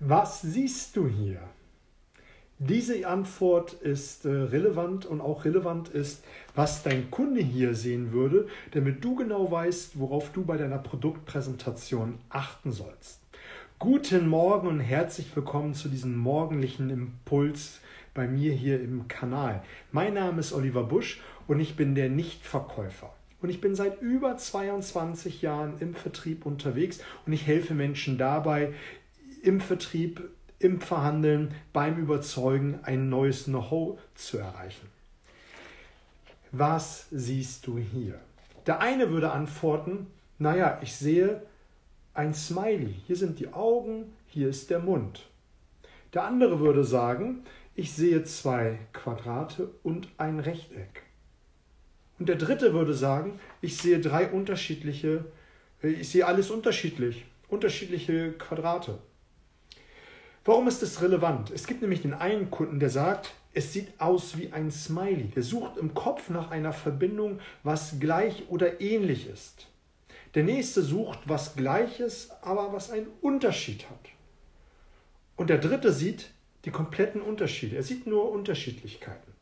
Was siehst du hier? Diese Antwort ist äh, relevant und auch relevant ist, was dein Kunde hier sehen würde, damit du genau weißt, worauf du bei deiner Produktpräsentation achten sollst. Guten Morgen und herzlich willkommen zu diesem morgendlichen Impuls bei mir hier im Kanal. Mein Name ist Oliver Busch und ich bin der Nichtverkäufer. Und ich bin seit über 22 Jahren im Vertrieb unterwegs und ich helfe Menschen dabei, im Vertrieb, im Verhandeln, beim Überzeugen ein neues Know-how zu erreichen. Was siehst du hier? Der eine würde antworten, naja, ich sehe ein Smiley. Hier sind die Augen, hier ist der Mund. Der andere würde sagen, ich sehe zwei Quadrate und ein Rechteck. Und der dritte würde sagen, ich sehe drei unterschiedliche, ich sehe alles unterschiedlich, unterschiedliche Quadrate. Warum ist das relevant? Es gibt nämlich den einen Kunden, der sagt, es sieht aus wie ein Smiley. Der sucht im Kopf nach einer Verbindung, was gleich oder ähnlich ist. Der nächste sucht was Gleiches, aber was einen Unterschied hat. Und der dritte sieht die kompletten Unterschiede. Er sieht nur Unterschiedlichkeiten.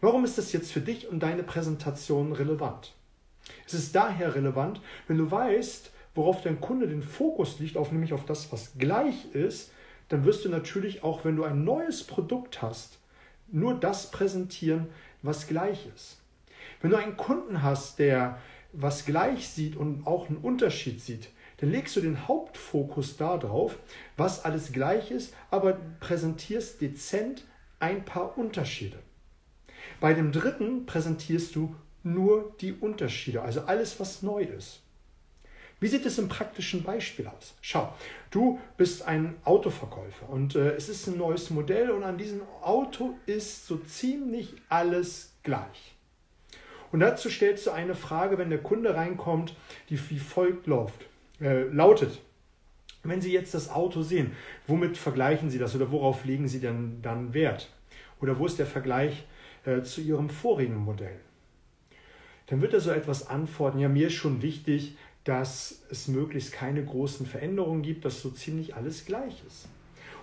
Warum ist das jetzt für dich und deine Präsentation relevant? Es ist daher relevant, wenn du weißt, worauf dein Kunde den Fokus liegt, auf nämlich auf das, was gleich ist, dann wirst du natürlich auch, wenn du ein neues Produkt hast, nur das präsentieren, was gleich ist. Wenn du einen Kunden hast, der was gleich sieht und auch einen Unterschied sieht, dann legst du den Hauptfokus darauf, was alles gleich ist, aber präsentierst dezent ein paar Unterschiede. Bei dem dritten präsentierst du nur die Unterschiede, also alles, was neu ist. Wie sieht es im praktischen Beispiel aus? Schau, du bist ein Autoverkäufer und äh, es ist ein neues Modell und an diesem Auto ist so ziemlich alles gleich. Und dazu stellst du eine Frage, wenn der Kunde reinkommt, die wie folgt läuft, äh, lautet. Wenn Sie jetzt das Auto sehen, womit vergleichen Sie das oder worauf legen Sie denn dann Wert? Oder wo ist der Vergleich äh, zu Ihrem vorigen Modell? Dann wird er so etwas antworten, ja, mir ist schon wichtig, dass es möglichst keine großen Veränderungen gibt, dass so ziemlich alles gleich ist.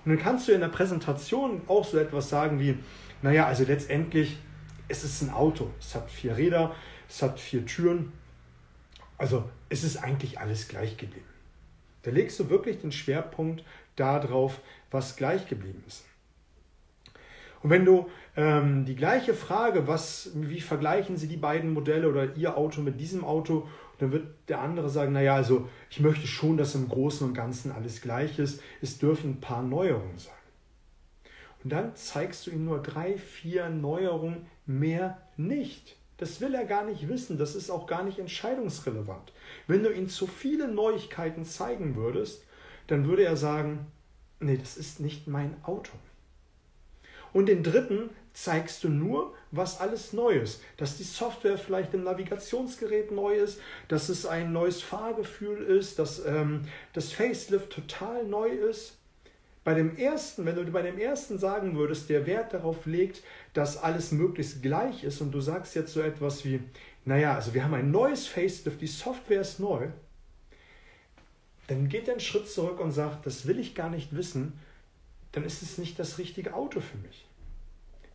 Und dann kannst du in der Präsentation auch so etwas sagen wie, naja, also letztendlich, es ist ein Auto, es hat vier Räder, es hat vier Türen, also es ist eigentlich alles gleich geblieben. Da legst du wirklich den Schwerpunkt darauf, was gleich geblieben ist. Und wenn du ähm, die gleiche Frage, was, wie vergleichen Sie die beiden Modelle oder Ihr Auto mit diesem Auto dann wird der andere sagen, naja, also ich möchte schon, dass im Großen und Ganzen alles gleich ist. Es dürfen ein paar Neuerungen sein. Und dann zeigst du ihm nur drei, vier Neuerungen, mehr nicht. Das will er gar nicht wissen, das ist auch gar nicht entscheidungsrelevant. Wenn du ihm zu viele Neuigkeiten zeigen würdest, dann würde er sagen, nee, das ist nicht mein Auto. Und den dritten zeigst du nur, was alles neu ist. Dass die Software vielleicht im Navigationsgerät neu ist, dass es ein neues Fahrgefühl ist, dass ähm, das Facelift total neu ist. Bei dem ersten, wenn du bei dem ersten sagen würdest, der Wert darauf legt, dass alles möglichst gleich ist und du sagst jetzt so etwas wie, naja, also wir haben ein neues Facelift, die Software ist neu, dann geht er einen Schritt zurück und sagt, das will ich gar nicht wissen, dann ist es nicht das richtige Auto für mich.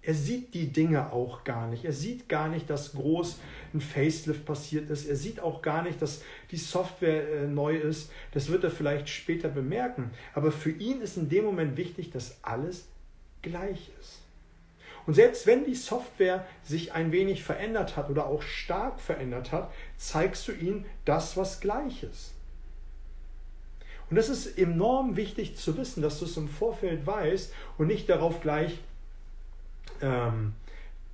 Er sieht die Dinge auch gar nicht. Er sieht gar nicht, dass groß ein Facelift passiert ist. Er sieht auch gar nicht, dass die Software äh, neu ist. Das wird er vielleicht später bemerken. Aber für ihn ist in dem Moment wichtig, dass alles gleich ist. Und selbst wenn die Software sich ein wenig verändert hat oder auch stark verändert hat, zeigst du ihm das, was gleich ist. Und das ist enorm wichtig zu wissen, dass du es im Vorfeld weißt und nicht darauf gleich ähm,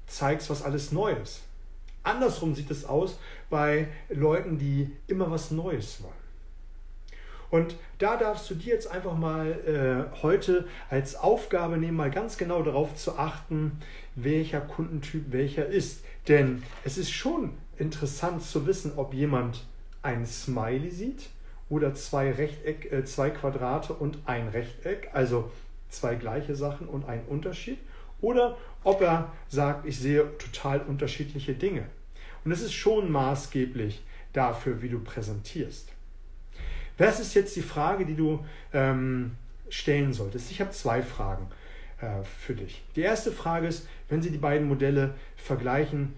zeigst, was alles neu ist. Andersrum sieht es aus bei Leuten, die immer was Neues wollen. Und da darfst du dir jetzt einfach mal äh, heute als Aufgabe nehmen, mal ganz genau darauf zu achten, welcher Kundentyp welcher ist. Denn es ist schon interessant zu wissen, ob jemand ein Smiley sieht oder zwei, Rechteck, äh, zwei Quadrate und ein Rechteck, also zwei gleiche Sachen und ein Unterschied oder ob er sagt, ich sehe total unterschiedliche Dinge. Und das ist schon maßgeblich dafür, wie du präsentierst. Das ist jetzt die Frage, die du ähm, stellen solltest. Ich habe zwei Fragen äh, für dich. Die erste Frage ist, wenn Sie die beiden Modelle vergleichen,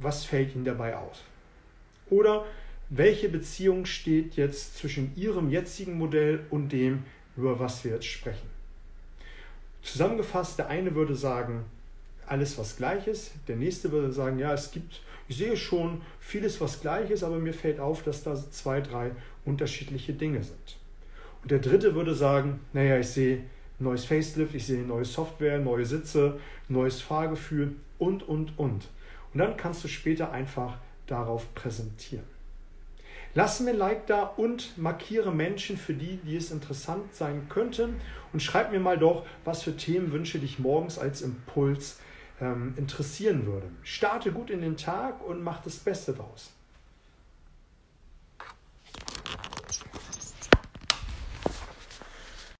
was fällt Ihnen dabei aus? Oder welche Beziehung steht jetzt zwischen Ihrem jetzigen Modell und dem, über was wir jetzt sprechen? Zusammengefasst, der eine würde sagen, alles was gleich ist. Der nächste würde sagen, ja, es gibt, ich sehe schon vieles was gleich ist, aber mir fällt auf, dass da zwei, drei unterschiedliche Dinge sind. Und der dritte würde sagen, naja, ich sehe neues Facelift, ich sehe neue Software, neue Sitze, neues Fahrgefühl und, und, und. Und dann kannst du später einfach darauf präsentieren. Lass mir ein Like da und markiere Menschen für die, die es interessant sein könnten. Und schreib mir mal doch, was für Themenwünsche dich morgens als Impuls ähm, interessieren würde. Starte gut in den Tag und mach das Beste daraus.